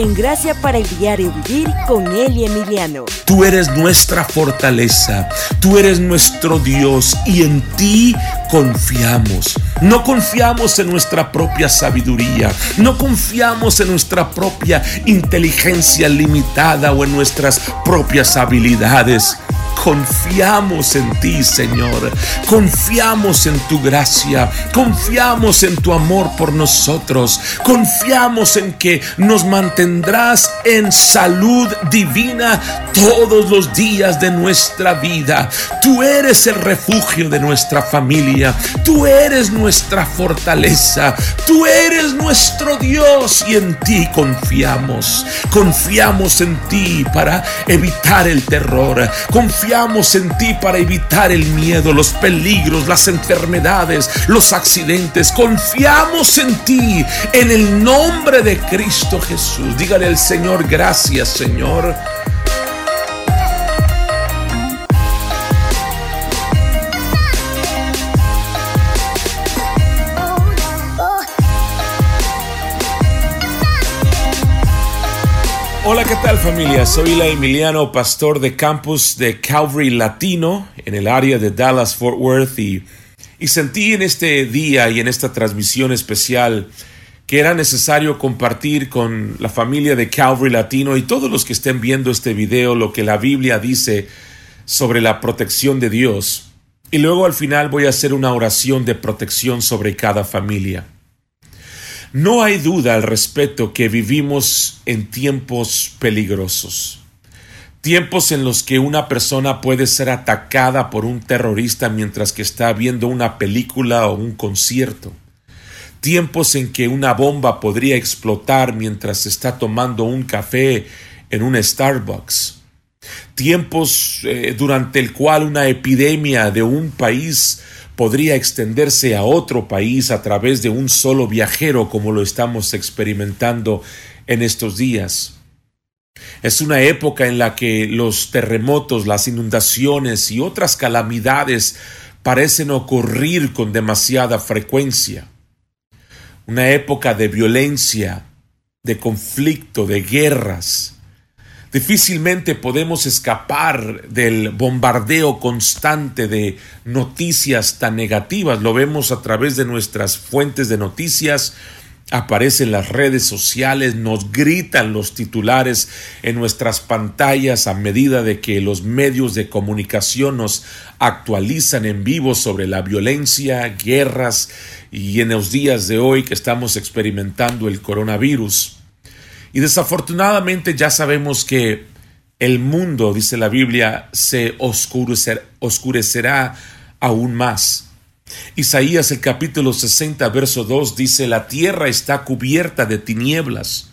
en gracia para el diario vivir con Eli Emiliano. Tú eres nuestra fortaleza, tú eres nuestro Dios y en ti confiamos. No confiamos en nuestra propia sabiduría, no confiamos en nuestra propia inteligencia limitada o en nuestras propias habilidades. Confiamos en ti, Señor. Confiamos en tu gracia. Confiamos en tu amor por nosotros. Confiamos en que nos mantendrás en salud divina todos los días de nuestra vida. Tú eres el refugio de nuestra familia. Tú eres nuestra fortaleza. Tú eres nuestro Dios y en ti confiamos. Confiamos en ti para evitar el terror. Confiamos Confiamos en ti para evitar el miedo, los peligros, las enfermedades, los accidentes. Confiamos en ti en el nombre de Cristo Jesús. Dígale al Señor, gracias Señor Hola, ¿qué tal familia? Soy la Emiliano, pastor de campus de Calvary Latino en el área de Dallas Fort Worth y, y sentí en este día y en esta transmisión especial que era necesario compartir con la familia de Calvary Latino y todos los que estén viendo este video lo que la Biblia dice sobre la protección de Dios. Y luego al final voy a hacer una oración de protección sobre cada familia. No hay duda al respecto que vivimos en tiempos peligrosos. Tiempos en los que una persona puede ser atacada por un terrorista mientras que está viendo una película o un concierto. Tiempos en que una bomba podría explotar mientras está tomando un café en un Starbucks. Tiempos eh, durante el cual una epidemia de un país podría extenderse a otro país a través de un solo viajero como lo estamos experimentando en estos días. Es una época en la que los terremotos, las inundaciones y otras calamidades parecen ocurrir con demasiada frecuencia. Una época de violencia, de conflicto, de guerras, Difícilmente podemos escapar del bombardeo constante de noticias tan negativas. Lo vemos a través de nuestras fuentes de noticias, aparecen las redes sociales, nos gritan los titulares en nuestras pantallas a medida de que los medios de comunicación nos actualizan en vivo sobre la violencia, guerras y en los días de hoy que estamos experimentando el coronavirus. Y desafortunadamente ya sabemos que el mundo, dice la Biblia, se oscurecerá aún más. Isaías el capítulo 60, verso 2 dice, la tierra está cubierta de tinieblas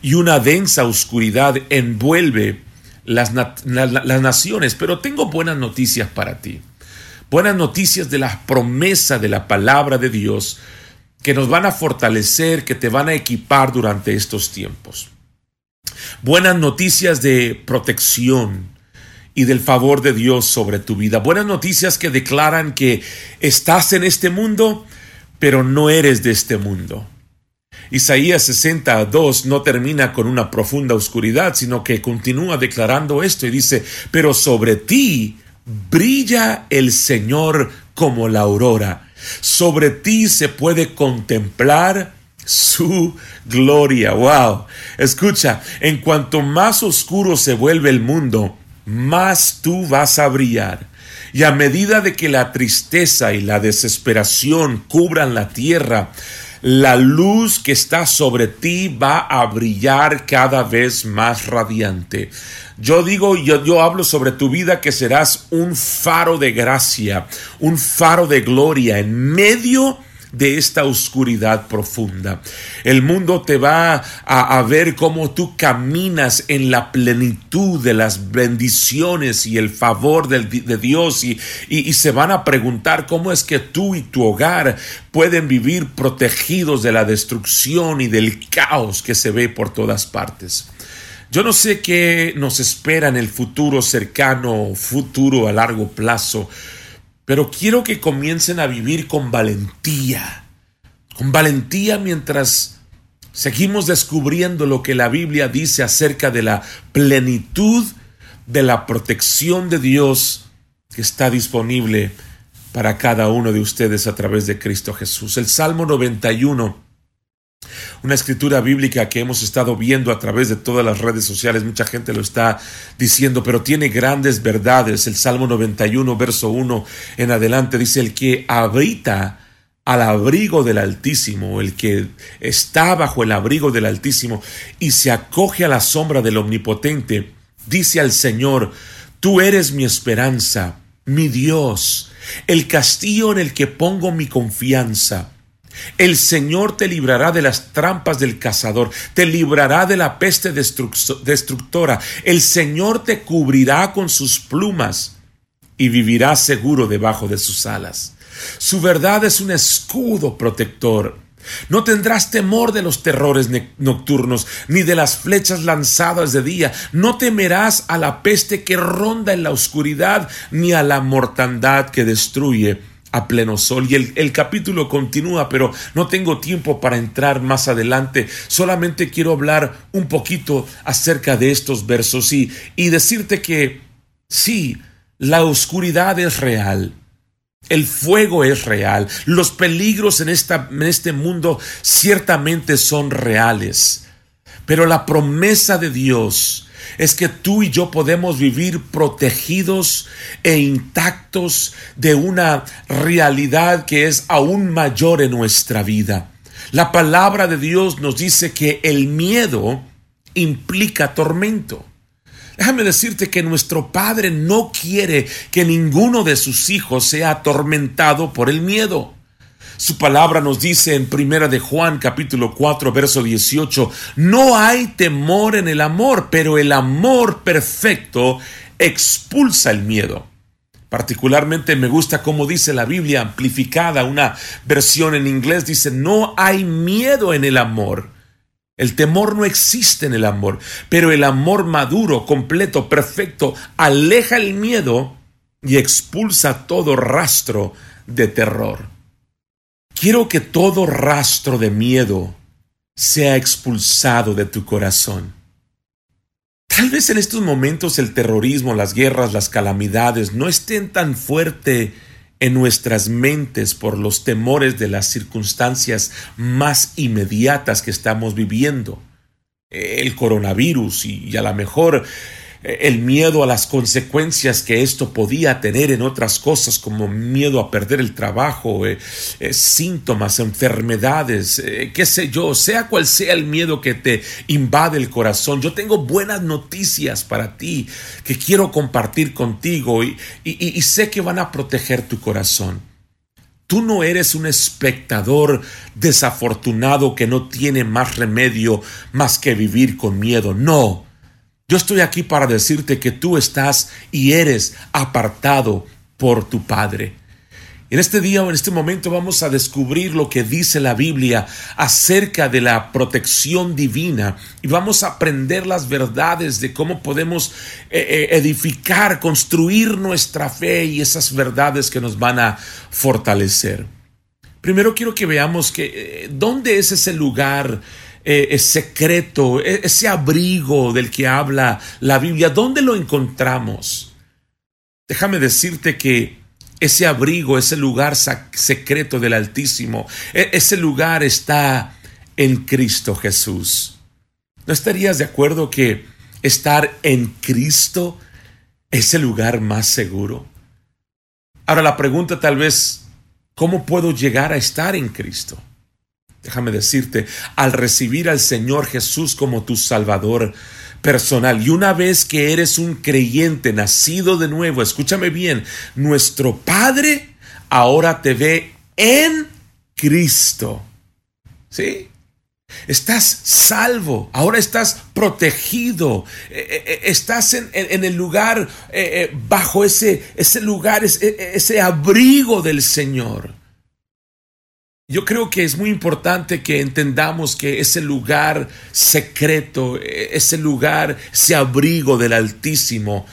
y una densa oscuridad envuelve las, las naciones, pero tengo buenas noticias para ti. Buenas noticias de la promesa de la palabra de Dios que nos van a fortalecer, que te van a equipar durante estos tiempos. Buenas noticias de protección y del favor de Dios sobre tu vida. Buenas noticias que declaran que estás en este mundo, pero no eres de este mundo. Isaías 62 no termina con una profunda oscuridad, sino que continúa declarando esto y dice, pero sobre ti brilla el Señor como la aurora sobre ti se puede contemplar su gloria. Wow. Escucha, en cuanto más oscuro se vuelve el mundo, más tú vas a brillar. Y a medida de que la tristeza y la desesperación cubran la tierra, la luz que está sobre ti va a brillar cada vez más radiante. Yo digo, yo, yo hablo sobre tu vida que serás un faro de gracia, un faro de gloria en medio de esta oscuridad profunda. El mundo te va a, ver cómo tú caminas en la plenitud de las bendiciones y el favor de, Dios y, y se van a preguntar cómo es que tú y tu hogar pueden vivir protegidos de la destrucción y del caos que se ve por todas partes. Yo no sé qué nos espera en el futuro cercano, futuro a largo plazo, pero quiero que comiencen a vivir con valentía, con valentía mientras Seguimos descubriendo lo que la Biblia dice acerca de la plenitud de la protección de Dios que está disponible para cada uno de ustedes a través de Cristo Jesús. El Salmo 91 una escritura bíblica que hemos estado viendo a través de todas las redes sociales, mucha gente lo está diciendo, pero tiene grandes verdades. El Salmo 91, verso 1 en adelante dice, el que habita al abrigo del Altísimo, el que está bajo el abrigo del Altísimo y se acoge a la sombra del Omnipotente, dice al Señor, tú eres mi esperanza, mi Dios, el castillo en el que pongo mi confianza. El Señor te librará de las trampas del cazador, te librará de la peste destructora. El Señor te cubrirá con sus plumas y vivirás seguro debajo de sus alas. Su verdad es un escudo protector. No tendrás temor de los terrores nocturnos, ni de las flechas lanzadas de día. No temerás a la peste que ronda en la oscuridad, ni a la mortandad que destruye a pleno sol. Y el, capítulo continúa, pero no tengo tiempo para entrar más adelante. Solamente quiero hablar un poquito acerca de estos versos y, y decirte que sí, la oscuridad es real. El fuego es real. Los peligros en, esta, en este mundo ciertamente son reales. Pero la promesa de Dios es que tú y yo podemos vivir protegidos e intactos de una realidad que es aún mayor en nuestra vida. La palabra de Dios nos dice que el miedo implica tormento. Déjame decirte que nuestro Padre no quiere que ninguno de sus hijos sea atormentado por el miedo. Su palabra nos dice en Primera de Juan capítulo 4 verso 18, no hay temor en el amor, pero el amor perfecto expulsa el miedo. Particularmente me gusta cómo dice la Biblia amplificada, una versión en inglés dice, no hay miedo en el amor. El temor no existe en el amor, pero el amor maduro, completo, perfecto, aleja el miedo y expulsa todo rastro de terror. Quiero que todo rastro de miedo sea expulsado de tu corazón. Tal vez en estos momentos el terrorismo, las guerras, las calamidades no estén tan fuerte en nuestras mentes por los temores de las circunstancias más inmediatas que estamos viviendo. El coronavirus y, a lo mejor el miedo a las consecuencias que esto podía tener en otras cosas como miedo a perder el trabajo, eh, eh, síntomas, enfermedades, eh, qué sé yo, sea cual sea el miedo que te invade el corazón. Yo tengo buenas noticias para ti que quiero compartir contigo y, y sé que van a proteger tu corazón. Tú no eres un espectador desafortunado que no tiene más remedio más que vivir con miedo. No, yo estoy aquí para decirte que tú estás y eres apartado por tu Padre. En este día o en este momento vamos a descubrir lo que dice la Biblia acerca de la protección divina y vamos a aprender las verdades de cómo podemos eh, eh, edificar, construir nuestra fe y esas verdades que nos van a fortalecer. Primero quiero que veamos que eh, dónde es ese lugar eh, secreto, e, ese abrigo del que habla la Biblia, ¿dónde lo encontramos? Déjame decirte que ese abrigo, ese lugar secreto del Altísimo, e, ese lugar está en Cristo Jesús. ¿No estarías de acuerdo que estar en Cristo es el lugar más seguro? Ahora la pregunta tal vez, ¿cómo puedo llegar a estar en Cristo? Déjame decirte, al recibir al Señor Jesús como tu Salvador personal y una vez que eres un creyente nacido de nuevo, escúchame bien, nuestro Padre ahora te ve en Cristo. ¿Sí? Estás salvo, ahora estás protegido, eh, eh, eh, estás en, el lugar, bajo ese, ese lugar, ese, ese abrigo del Señor. Yo creo que es muy importante que entendamos que ese lugar secreto, ese lugar, ese abrigo del Altísimo,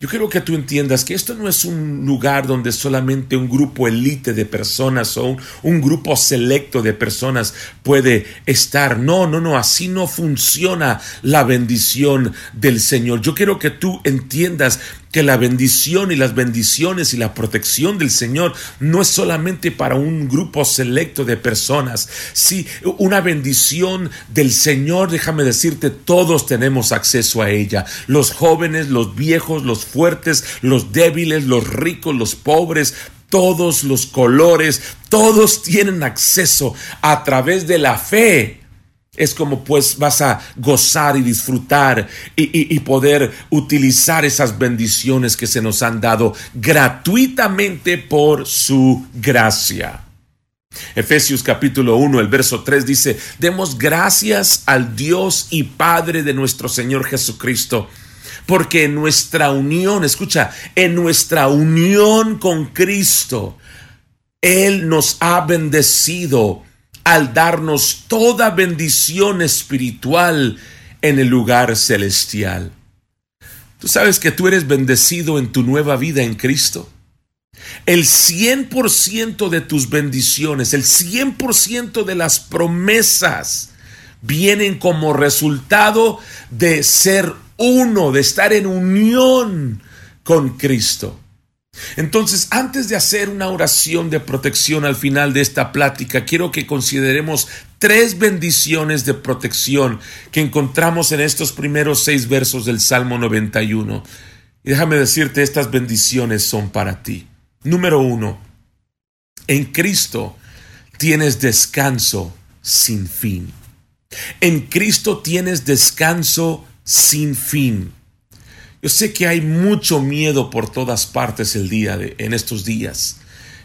Yo quiero que tú entiendas que esto no es un lugar donde solamente un grupo elite de personas o un, un, grupo selecto de personas puede estar. No, no, no, así no funciona la bendición del Señor. Yo quiero que tú entiendas que la bendición y las bendiciones y la protección del Señor no es solamente para un grupo selecto de personas. Sí, una bendición del Señor, déjame decirte, todos tenemos acceso a ella. Los jóvenes, los viejos, los fuertes, los débiles, los ricos, los pobres, todos los colores, todos tienen acceso a través de la fe es como pues vas a gozar y disfrutar y, poder utilizar esas bendiciones que se nos han dado gratuitamente por su gracia. Efesios capítulo 1, el verso 3 dice, demos gracias al Dios y Padre de nuestro Señor Jesucristo, porque en nuestra unión, escucha, en nuestra unión con Cristo, Él nos ha bendecido al darnos toda bendición espiritual en el lugar celestial. Tú sabes que tú eres bendecido en tu nueva vida en Cristo. El 100% de tus bendiciones, el 100% de las promesas vienen como resultado de ser uno, de estar en unión con Cristo. Entonces, antes de hacer una oración de protección al final de esta plática, quiero que consideremos tres bendiciones de protección que encontramos en estos primeros seis versos del Salmo 91. Y déjame decirte, estas bendiciones son para ti. Número uno, en Cristo tienes descanso sin fin. En Cristo tienes descanso sin fin. Yo sé que hay mucho miedo por todas partes el día de, en estos días.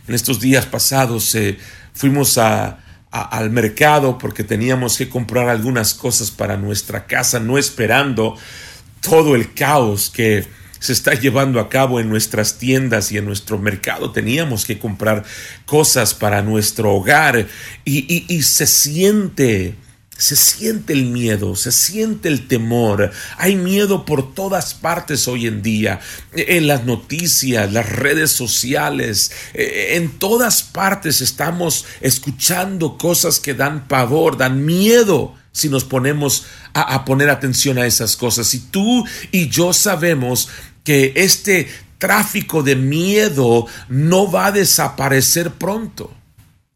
En estos días pasados eh, fuimos al mercado porque teníamos que comprar algunas cosas para nuestra casa, no esperando todo el caos que se está llevando a cabo en nuestras tiendas y en nuestro mercado. Teníamos que comprar cosas para nuestro hogar y se siente se siente el miedo, se siente el temor. Hay miedo por todas partes hoy en día, en las noticias, las redes sociales, eh, en todas partes estamos escuchando cosas que dan pavor, dan miedo si nos ponemos a, a poner atención a esas cosas. Y tú y yo sabemos que este tráfico de miedo no va a desaparecer pronto.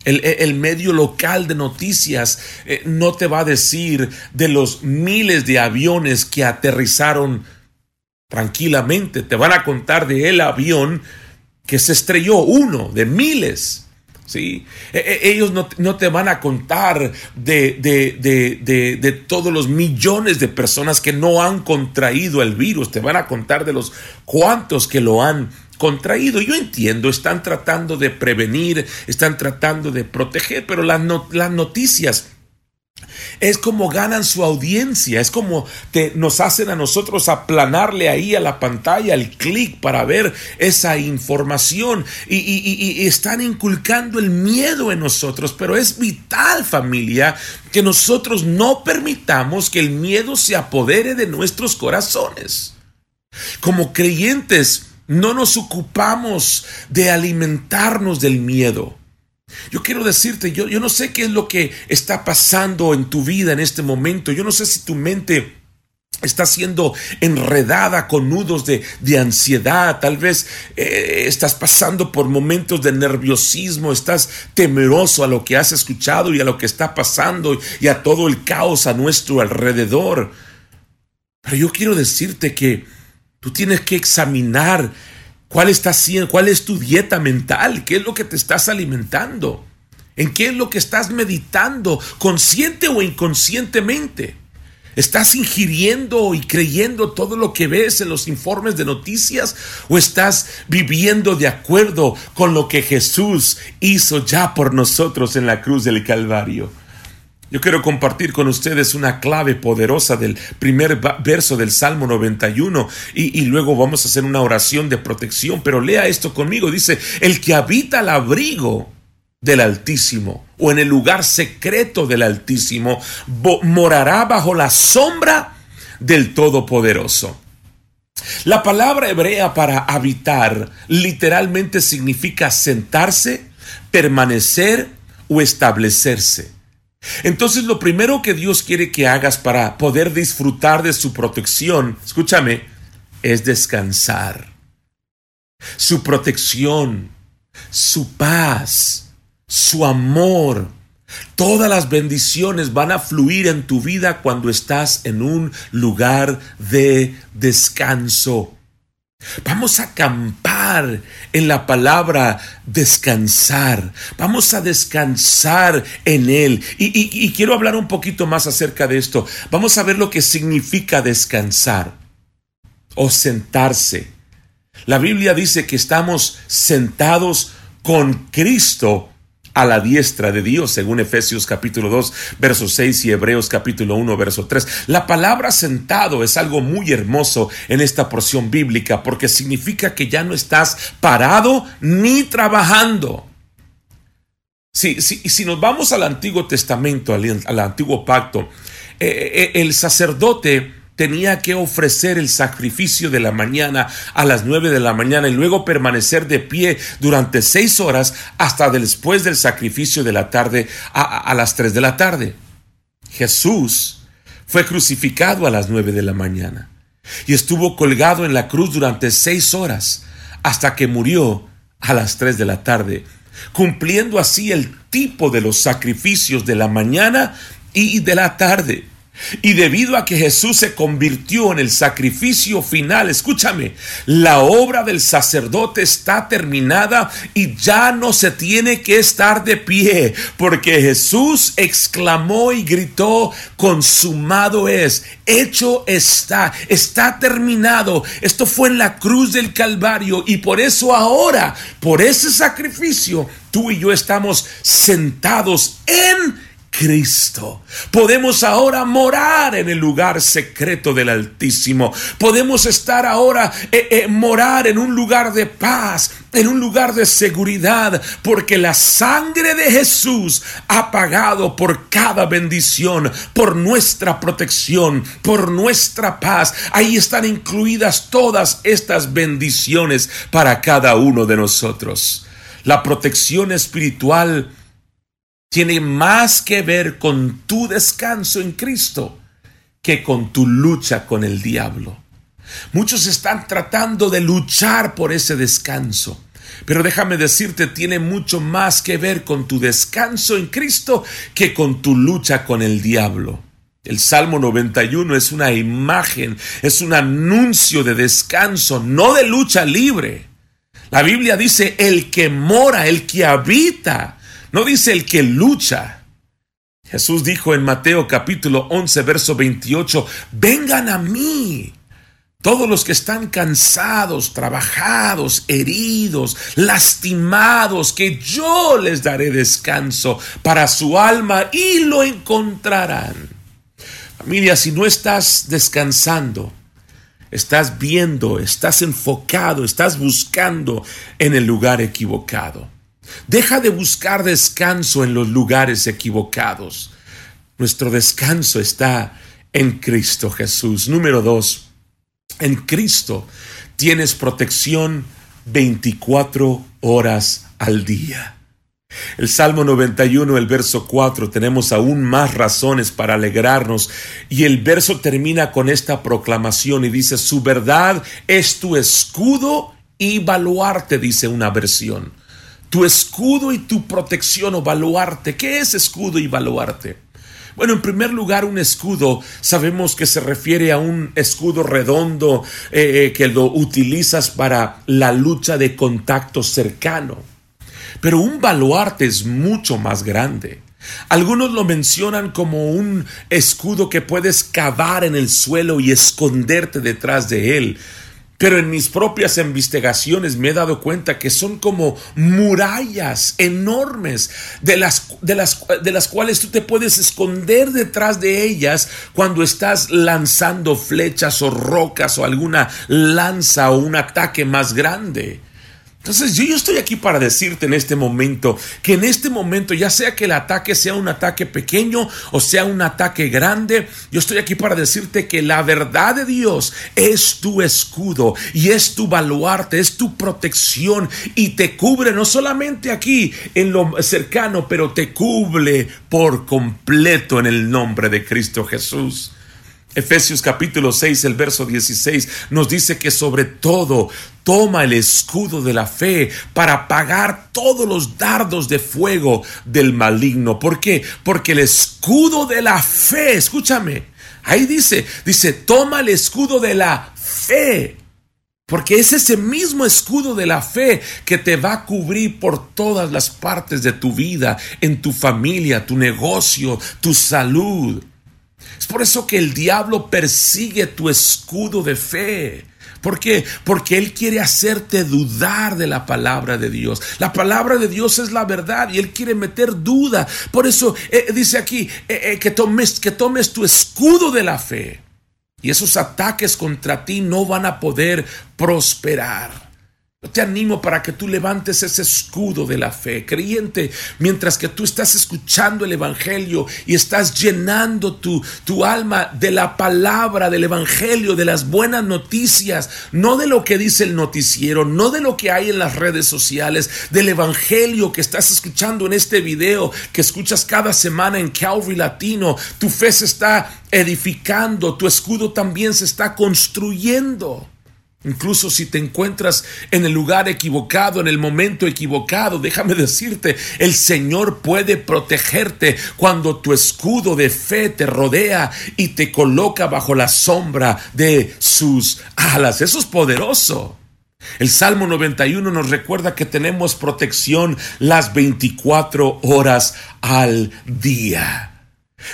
El, medio local de noticias eh, no te va a decir de los miles de aviones que aterrizaron tranquilamente. Te van a contar de el avión que se estrelló, uno de miles. ¿sí? E, e, ellos no, te van a contar de, de, de, todos los millones de personas que no han contraído el virus. Te van a contar de los cuantos que lo han contraído. Yo entiendo, están tratando de prevenir, están tratando de proteger, pero las, las noticias es como ganan su audiencia, es como que nos hacen a nosotros aplanarle ahí a la pantalla el clic para ver esa información y, y, están inculcando el miedo en nosotros, pero es vital familia que nosotros no permitamos que el miedo se apodere de nuestros corazones. Como creyentes, no nos ocupamos de alimentarnos del miedo. Yo quiero decirte, yo, yo no sé qué es lo que está pasando en tu vida en este momento. Yo no sé si tu mente está siendo enredada con nudos de, ansiedad, tal vez eh, estás pasando por momentos de nerviosismo, estás temeroso a lo que has escuchado y a lo que está pasando y a todo el caos a nuestro alrededor. Pero yo quiero decirte que Tú tienes que examinar cuál está cuál es tu dieta mental, qué es lo que te estás alimentando, en qué es lo que estás meditando, consciente o inconscientemente. ¿Estás ingiriendo y creyendo todo lo que ves en los informes de noticias o estás viviendo de acuerdo con lo que Jesús hizo ya por nosotros en la cruz del Calvario? Yo quiero compartir con ustedes una clave poderosa del primer verso del Salmo 91 y, y, luego vamos a hacer una oración de protección, pero lea esto conmigo. Dice, el que habita al abrigo del Altísimo o en el lugar secreto del Altísimo morará bajo la sombra del Todopoderoso. La palabra hebrea para habitar literalmente significa sentarse, permanecer o establecerse. Entonces lo primero que Dios quiere que hagas para poder disfrutar de su protección, escúchame, es descansar. Su protección, su paz, su amor, todas las bendiciones van a fluir en tu vida cuando estás en un lugar de descanso. Vamos a acampar en la palabra descansar. Vamos a descansar en Él. Y, quiero hablar un poquito más acerca de esto. Vamos a ver lo que significa descansar o sentarse. La Biblia dice que estamos sentados con Cristo a la diestra de Dios, según Efesios capítulo 2, verso 6 y Hebreos capítulo 1, verso 3. La palabra sentado es algo muy hermoso en esta porción bíblica porque significa que ya no estás parado ni trabajando. Si, si, si nos vamos al Antiguo Testamento, al, al Antiguo Pacto, eh, eh, el sacerdote tenía que ofrecer el sacrificio de la mañana a las nueve de la mañana y luego permanecer de pie durante seis horas hasta después del sacrificio de la tarde a, las tres de la tarde. Jesús fue crucificado a las nueve de la mañana y estuvo colgado en la cruz durante seis horas hasta que murió a las tres de la tarde, cumpliendo así el tipo de los sacrificios de la mañana y de la tarde. Y debido a que Jesús se convirtió en el sacrificio final, escúchame, la obra del sacerdote está terminada y ya no se tiene que estar de pie, porque Jesús exclamó y gritó, consumado es, hecho está, está terminado. Esto fue en la cruz del Calvario y por eso ahora, por ese sacrificio, tú y yo estamos sentados en Cristo. Podemos ahora morar en el lugar secreto del Altísimo. Podemos estar ahora, eh, eh, morar en un lugar de paz, en un lugar de seguridad, porque la sangre de Jesús ha pagado por cada bendición, por nuestra protección, por nuestra paz. Ahí están incluidas todas estas bendiciones para cada uno de nosotros. La protección espiritual tiene más que ver con tu descanso en Cristo que con tu lucha con el diablo. Muchos están tratando de luchar por ese descanso. Pero déjame decirte, tiene mucho más que ver con tu descanso en Cristo que con tu lucha con el diablo. El Salmo 91 es una imagen, es un anuncio de descanso, no de lucha libre. La Biblia dice, el que mora, el que habita no dice el que lucha. Jesús dijo en Mateo capítulo 11, verso 28, vengan a mí. Todos los que están cansados, trabajados, heridos, lastimados, que yo les daré descanso para su alma y lo encontrarán. Familia, si no estás descansando, estás viendo, estás enfocado, estás buscando en el lugar equivocado. Deja de buscar descanso en los lugares equivocados. Nuestro descanso está en Cristo Jesús. Número dos, en Cristo tienes protección 24 horas al día. El Salmo 91, el verso 4, tenemos aún más razones para alegrarnos y el verso termina con esta proclamación y dice, su verdad es tu escudo y baluarte, dice una versión tu escudo y tu protección o baluarte. ¿Qué es escudo y baluarte? Bueno, en primer lugar, un escudo sabemos que se refiere a un escudo redondo eh, eh, que lo utilizas para la lucha de contacto cercano. Pero un baluarte es mucho más grande. Algunos lo mencionan como un escudo que puedes cavar en el suelo y esconderte detrás de él. Pero en mis propias investigaciones me he dado cuenta que son como murallas enormes de las, de las, de las cuales tú te puedes esconder detrás de ellas cuando estás lanzando flechas o rocas o alguna lanza o un ataque más grande. Entonces yo, estoy aquí para decirte en este momento que en este momento, ya sea que el ataque sea un ataque pequeño o sea un ataque grande, yo estoy aquí para decirte que la verdad de Dios es tu escudo y es tu baluarte, es tu protección y te cubre no solamente aquí en lo cercano, pero te cubre por completo en el nombre de Cristo Jesús. Efesios capítulo 6, el verso 16 nos dice que sobre todo toma el escudo de la fe para pagar todos los dardos de fuego del maligno. ¿Por qué? Porque el escudo de la fe, escúchame, ahí dice, dice, toma el escudo de la fe. Porque es ese mismo escudo de la fe que te va a cubrir por todas las partes de tu vida, en tu familia, tu negocio, tu salud. Es por eso que el diablo persigue tu escudo de fe. ¿Por qué? Porque Él quiere hacerte dudar de la palabra de Dios. La palabra de Dios es la verdad y Él quiere meter duda. Por eso eh, dice aquí eh, eh, que, tomes, que tomes tu escudo de la fe. Y esos ataques contra ti no van a poder prosperar. Te animo para que tú levantes ese escudo de la fe, creyente, mientras que tú estás escuchando el Evangelio y estás llenando tu, tu alma de la palabra del Evangelio, de las buenas noticias, no de lo que dice el noticiero, no de lo que hay en las redes sociales, del Evangelio que estás escuchando en este video, que escuchas cada semana en Calvary Latino. Tu fe se está edificando, tu escudo también se está construyendo. Incluso si te encuentras en el lugar equivocado, en el momento equivocado, déjame decirte, el Señor puede protegerte cuando tu escudo de fe te rodea y te coloca bajo la sombra de sus alas. Eso es poderoso. El Salmo 91 nos recuerda que tenemos protección las 24 horas al día,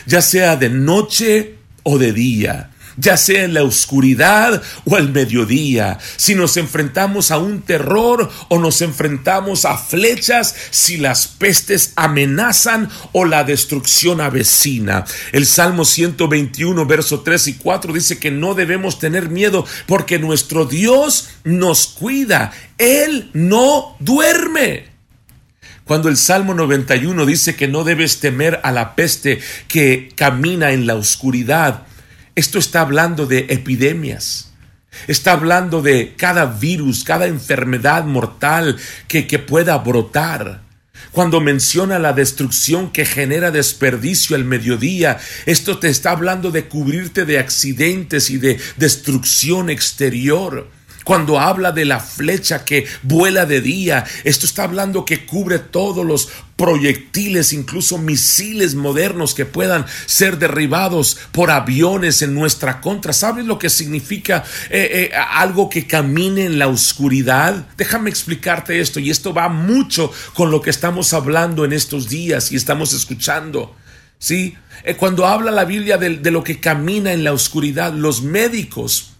ya sea de noche o de día ya sea en la oscuridad o al mediodía, si nos enfrentamos a un terror o nos enfrentamos a flechas, si las pestes amenazan o la destrucción avecina. El Salmo 121, verso 3 y 4 dice que no debemos tener miedo porque nuestro Dios nos cuida, Él no duerme. Cuando el Salmo 91 dice que no debes temer a la peste que camina en la oscuridad, esto está hablando de epidemias. Está hablando de cada virus, cada enfermedad mortal que, que pueda brotar. Cuando menciona la destrucción que genera desperdicio al mediodía, esto te está hablando de cubrirte de accidentes y de destrucción exterior. Cuando habla de la flecha que vuela de día, esto está hablando que cubre todos los proyectiles, incluso misiles modernos que puedan ser derribados por aviones en nuestra contra. ¿Sabes lo que significa eh, eh, algo que camine en la oscuridad? Déjame explicarte esto y esto va mucho con lo que estamos hablando en estos días y estamos escuchando. ¿Sí? Eh, cuando habla la Biblia de lo que camina en la oscuridad, los médicos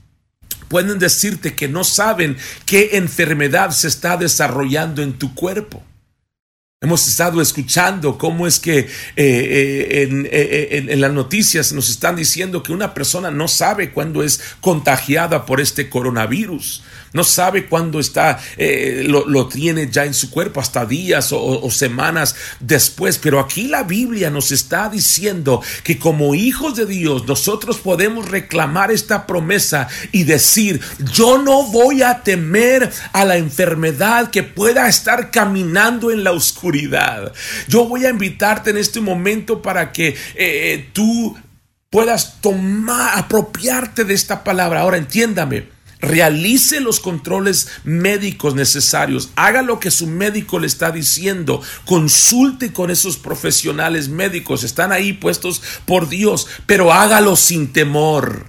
pueden decirte que no saben qué enfermedad se está desarrollando en tu cuerpo. Hemos estado escuchando cómo es que eh, eh, eh, en, en, las noticias nos están diciendo que una persona no sabe cuándo es contagiada por este coronavirus no sabe cuándo está, eh, lo, tiene ya en su cuerpo, hasta días o, semanas después. Pero aquí la Biblia nos está diciendo que como hijos de Dios nosotros podemos reclamar esta promesa y decir, yo no voy a temer a la enfermedad que pueda estar caminando en la oscuridad. Yo voy a invitarte en este momento para que eh, tú puedas tomar, apropiarte de esta palabra. Ahora entiéndame realice los controles médicos necesarios, haga lo que su médico le está diciendo, consulte con esos profesionales médicos, están ahí puestos por Dios, pero hágalo sin temor,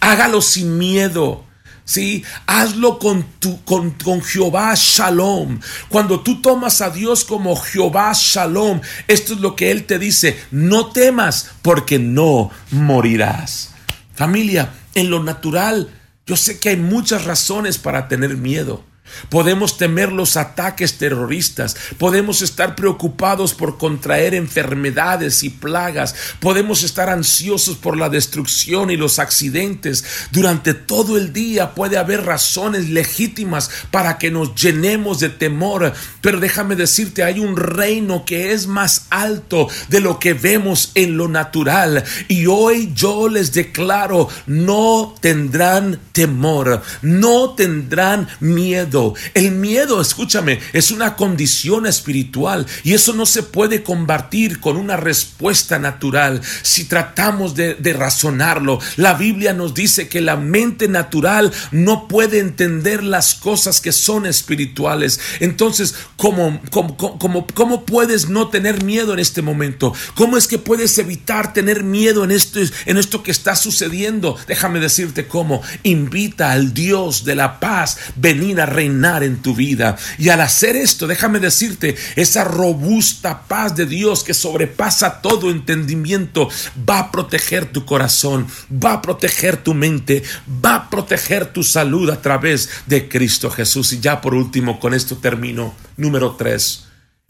hágalo sin miedo. Sí, hazlo con, tu, con, con, Jehová Shalom. Cuando tú tomas a Dios como Jehová Shalom, esto es lo que Él te dice, no temas porque no morirás. Familia, en lo natural, yo sé que hay muchas razones para tener miedo. Podemos temer los ataques terroristas, podemos estar preocupados por contraer enfermedades y plagas, podemos estar ansiosos por la destrucción y los accidentes. Durante todo el día puede haber razones legítimas para que nos llenemos de temor, pero déjame decirte, hay un reino que es más alto de lo que vemos en lo natural. Y hoy yo les declaro, no tendrán temor, no tendrán miedo el miedo, escúchame, es una condición espiritual y eso no se puede combatir con una respuesta natural si tratamos de, razonarlo. La Biblia nos dice que la mente natural no puede entender las cosas que son espirituales. Entonces, ¿cómo, cómo, puedes no tener miedo en este momento? ¿Cómo es que puedes evitar tener miedo en esto, en esto que está sucediendo? Déjame decirte cómo. Invita al Dios de la paz venir a reinar en tu vida. Y al hacer esto, déjame decirte, esa robusta paz de Dios que sobrepasa todo entendimiento va a proteger tu corazón, va a proteger tu mente, va a proteger tu salud a través de Cristo Jesús. Y ya por último, con esto termino. Número tres,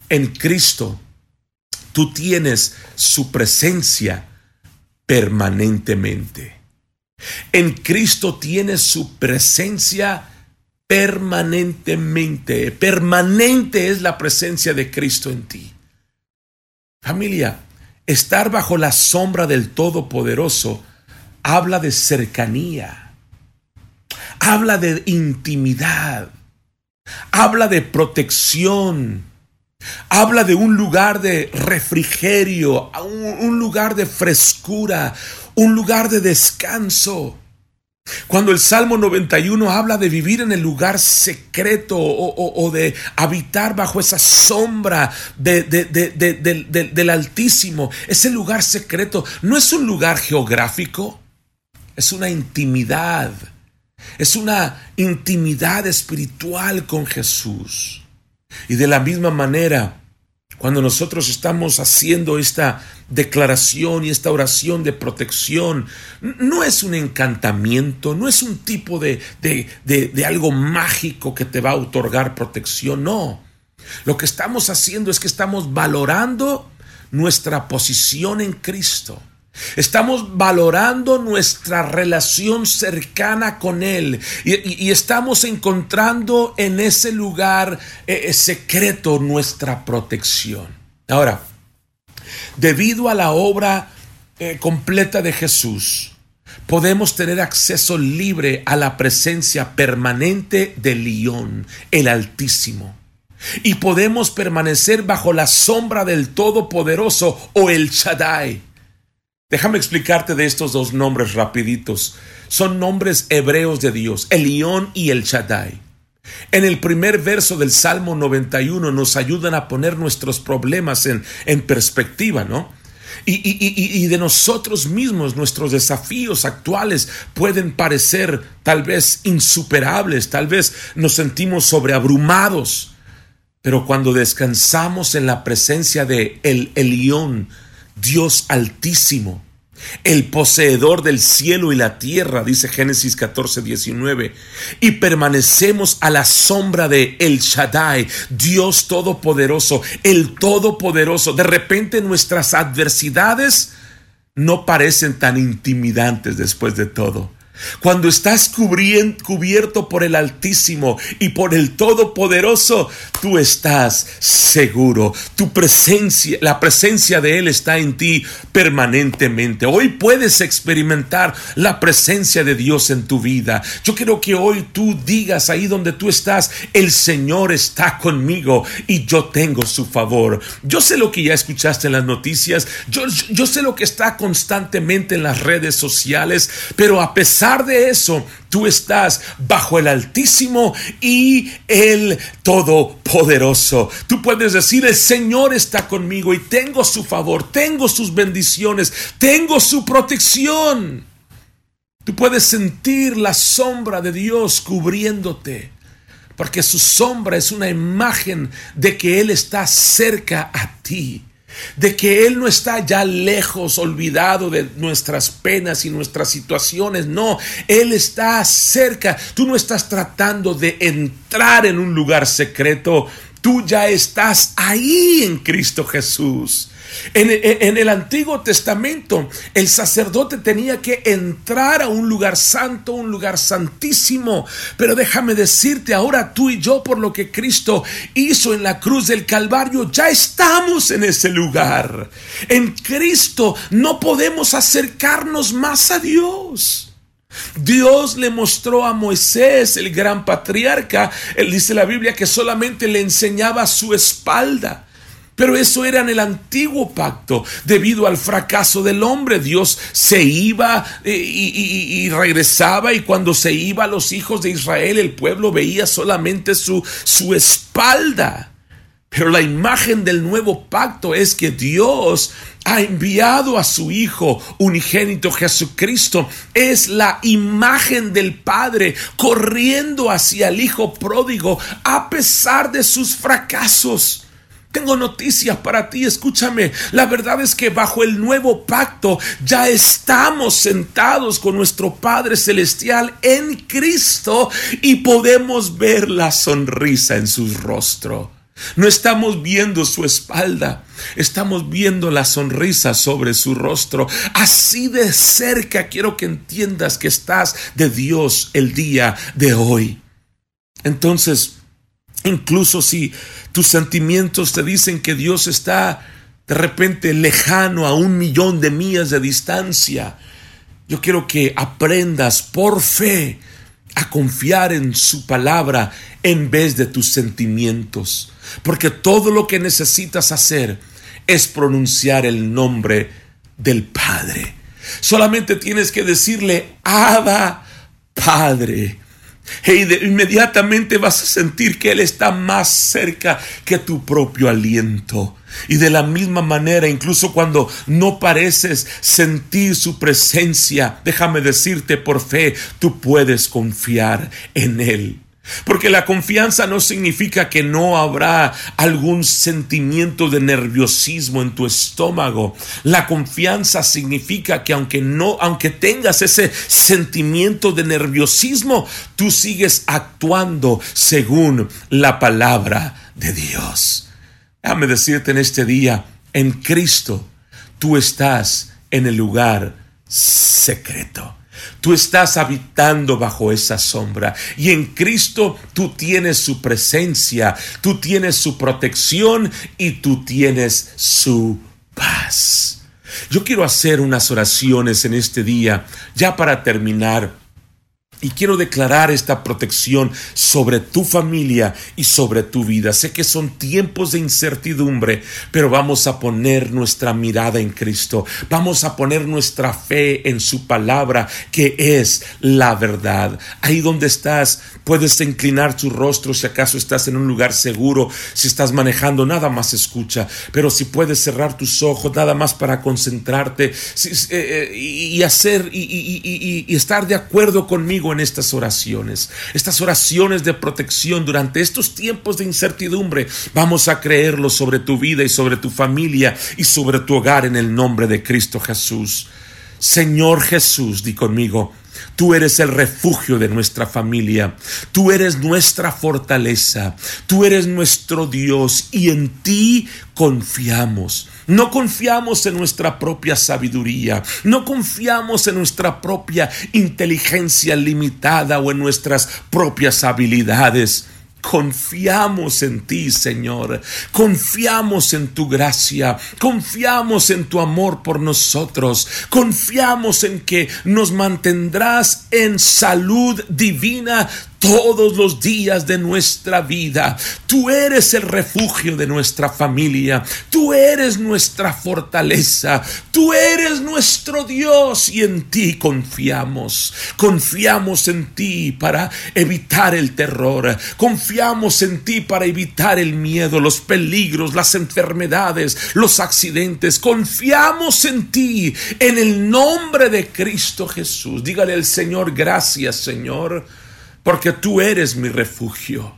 en Cristo tú tienes su presencia permanentemente. En Cristo tienes su presencia permanentemente. Permanente es la presencia de Cristo en ti. Familia, estar bajo la sombra del Todopoderoso habla de cercanía, habla de intimidad, habla de protección, habla de un lugar de refrigerio, un, lugar de frescura, un lugar de descanso. Cuando el Salmo 91 habla de vivir en el lugar secreto o, de habitar bajo esa sombra del Altísimo, ese lugar secreto no es un lugar geográfico, es una intimidad, es una intimidad espiritual con Jesús. Y de la misma manera, cuando nosotros estamos haciendo esta declaración y esta oración de protección, no es un encantamiento, no es un tipo de, de, algo mágico que te va a otorgar protección, no. Lo que estamos haciendo es que estamos valorando nuestra posición en Cristo. Estamos valorando nuestra relación cercana con Él y, estamos encontrando en ese lugar eh, eh, secreto nuestra protección. Ahora, debido a la obra eh, completa de Jesús, podemos tener acceso libre a la presencia permanente del León, el Altísimo. Y podemos permanecer bajo la sombra del Todopoderoso o el Shaddai Déjame explicarte de estos dos nombres rapiditos. Son nombres hebreos de Dios, el León y el Shaddai. En el primer verso del Salmo 91 nos ayudan a poner nuestros problemas en, en perspectiva, ¿no? Y, y, y, de nosotros mismos, nuestros desafíos actuales pueden parecer tal vez insuperables, tal vez nos sentimos sobreabrumados, pero cuando descansamos en la presencia de el Elión, Dios altísimo, el poseedor del cielo y la tierra, dice Génesis 14, 19, y permanecemos a la sombra de El Shaddai, Dios Todopoderoso, el Todopoderoso. De repente nuestras adversidades no parecen tan intimidantes después de todo. Cuando estás cubierto por el Altísimo y por el Todopoderoso, tú estás seguro. Tu presencia, la presencia de Él está en ti permanentemente. Hoy puedes experimentar la presencia de Dios en tu vida. Yo quiero que hoy tú digas ahí donde tú estás, el Señor está conmigo y yo tengo su favor. Yo sé lo que ya escuchaste en las noticias, yo, yo sé lo que está constantemente en las redes sociales, pero a pesar de eso, tú estás bajo el Altísimo y el Todopoderoso. Tú puedes decir, el Señor está conmigo y tengo su favor, tengo sus bendiciones, tengo su protección. Tú puedes sentir la sombra de Dios cubriéndote, porque su sombra es una imagen de que Él está cerca a ti. De que Él no está ya lejos, olvidado de nuestras penas y nuestras situaciones. No, Él está cerca. Tú no estás tratando de entrar en un lugar secreto. Tú ya estás ahí en Cristo Jesús. En, el Antiguo Testamento, el sacerdote tenía que entrar a un lugar santo, un lugar santísimo. Pero déjame decirte, ahora tú y yo, por lo que Cristo hizo en la cruz del Calvario, ya estamos en ese lugar. En Cristo no podemos acercarnos más a Dios. Dios le mostró a Moisés, el gran patriarca, él dice la Biblia que solamente le enseñaba su espalda. Pero eso era en el antiguo pacto. Debido al fracaso del hombre, Dios se iba eh, y, regresaba y cuando se iba los hijos de Israel, el pueblo veía solamente su, su espalda. Pero la imagen del nuevo pacto es que Dios ha enviado a su Hijo unigénito Jesucristo. Es la imagen del Padre corriendo hacia el Hijo pródigo a pesar de sus fracasos. Tengo noticias para ti, escúchame. La verdad es que bajo el nuevo pacto ya estamos sentados con nuestro Padre Celestial en Cristo y podemos ver la sonrisa en su rostro. No estamos viendo su espalda, estamos viendo la sonrisa sobre su rostro. Así de cerca quiero que entiendas que estás de Dios el día de hoy. Entonces, incluso si tus sentimientos te dicen que Dios está de repente lejano a un millón de millas de distancia. Yo quiero que aprendas por fe a confiar en su palabra en vez de tus sentimientos. Porque todo lo que necesitas hacer es pronunciar el nombre del Padre. Solamente tienes que decirle, Abba, Padre. E inmediatamente vas a sentir que Él está más cerca que tu propio aliento. Y de la misma manera, incluso cuando no pareces sentir su presencia, déjame decirte por fe, tú puedes confiar en Él. Porque la confianza no significa que no habrá algún sentimiento de nerviosismo en tu estómago. La confianza significa que aunque no, aunque tengas ese sentimiento de nerviosismo, tú sigues actuando según la palabra de Dios. Déjame decirte en este día, en Cristo, tú estás en el lugar secreto. Tú estás habitando bajo esa sombra y en Cristo tú tienes su presencia, tú tienes su protección y tú tienes su paz. Yo quiero hacer unas oraciones en este día, ya para terminar. Y quiero declarar esta protección sobre tu familia y sobre tu vida. Sé que son tiempos de incertidumbre, pero vamos a poner nuestra mirada en Cristo. Vamos a poner nuestra fe en su palabra, que es la verdad. Ahí donde estás, puedes inclinar tu rostro si acaso estás en un lugar seguro. Si estás manejando, nada más escucha. Pero si puedes cerrar tus ojos, nada más para concentrarte eh, eh, y hacer y estar de acuerdo conmigo estas oraciones, estas oraciones de protección durante estos tiempos de incertidumbre. Vamos a creerlo sobre tu vida y sobre tu familia y sobre tu hogar en el nombre de Cristo Jesús. Señor Jesús, di conmigo, Tú eres el refugio de nuestra familia. Tú eres nuestra fortaleza. Tú eres nuestro Dios y en ti confiamos. No confiamos en nuestra propia sabiduría. No confiamos en nuestra propia inteligencia limitada o en nuestras propias habilidades. Confiamos en ti, Señor. Confiamos en tu gracia. Confiamos en tu amor por nosotros. Confiamos en que nos mantendrás en salud divina todos los días de nuestra vida. Tú eres el refugio de nuestra familia. Tú eres nuestra fortaleza. Tú eres nuestro Dios y en ti confiamos. Confiamos en ti para evitar el terror. Confiamos en ti para evitar el miedo, los peligros, las enfermedades, los accidentes. Confiamos en ti en el nombre de Cristo Jesús. Dígale al Señor, gracias Señor porque tú eres mi refugio,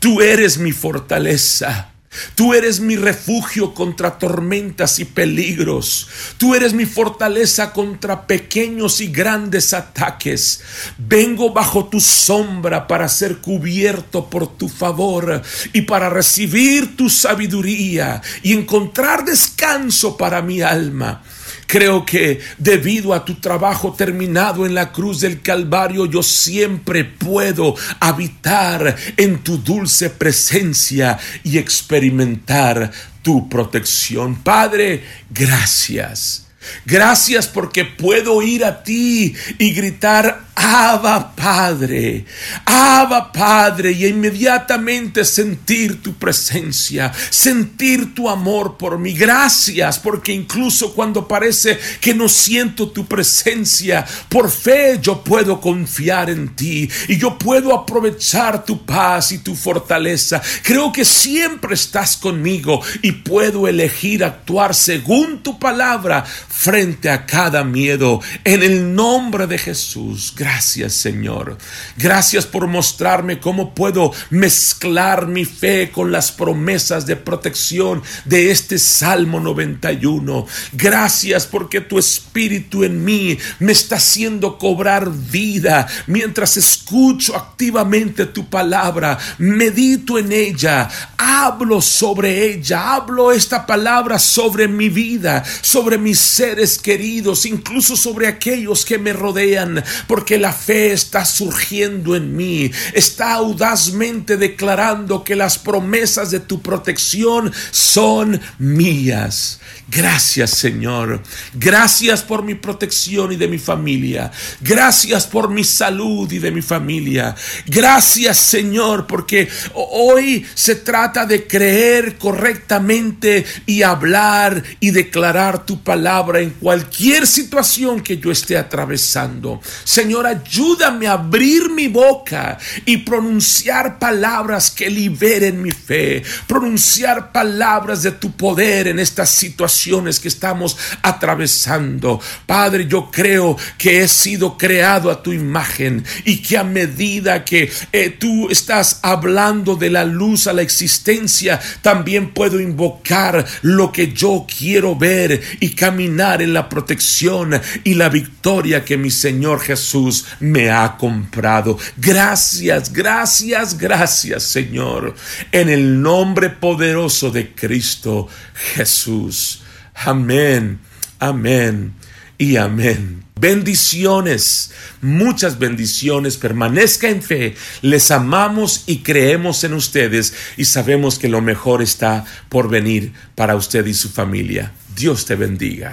tú eres mi fortaleza. Tú eres mi refugio contra tormentas y peligros. Tú eres mi fortaleza contra pequeños y grandes ataques. Vengo bajo tu sombra para ser cubierto por tu favor y para recibir tu sabiduría y encontrar descanso para mi alma. Creo que debido a tu trabajo terminado en la cruz del Calvario, yo siempre puedo habitar en tu dulce presencia y experimentar tu protección. Padre, gracias. Gracias porque puedo ir a ti y gritar, Abba Padre, Abba Padre, y inmediatamente sentir tu presencia, sentir tu amor por mí. Gracias, porque incluso cuando parece que no siento tu presencia, por fe yo puedo confiar en ti y yo puedo aprovechar tu paz y tu fortaleza. Creo que siempre estás conmigo y puedo elegir actuar según tu palabra frente a cada miedo. En el nombre de Jesús. Gracias Señor. Gracias por mostrarme cómo puedo mezclar mi fe con las promesas de protección de este Salmo 91. Gracias porque tu Espíritu en mí me está haciendo cobrar vida mientras escucho activamente tu palabra, medito en ella, hablo sobre ella, hablo esta palabra sobre mi vida, sobre mis seres queridos, incluso sobre aquellos que me rodean, porque la fe está surgiendo en mí, está audazmente declarando que las promesas de tu protección son mías. Gracias Señor. Gracias por mi protección y de mi familia. Gracias por mi salud y de mi familia. Gracias Señor porque hoy se trata de creer correctamente y hablar y declarar tu palabra en cualquier situación que yo esté atravesando. Señor, ayúdame a abrir mi boca y pronunciar palabras que liberen mi fe. Pronunciar palabras de tu poder en esta situación que estamos atravesando. Padre, yo creo que he sido creado a tu imagen y que a medida que eh, tú estás hablando de la luz a la existencia, también puedo invocar lo que yo quiero ver y caminar en la protección y la victoria que mi Señor Jesús me ha comprado. Gracias, gracias, gracias, Señor, en el nombre poderoso de Cristo Jesús. Amén, amén y amén. Bendiciones, muchas bendiciones. Permanezca en fe. Les amamos y creemos en ustedes y sabemos que lo mejor está por venir para usted y su familia. Dios te bendiga.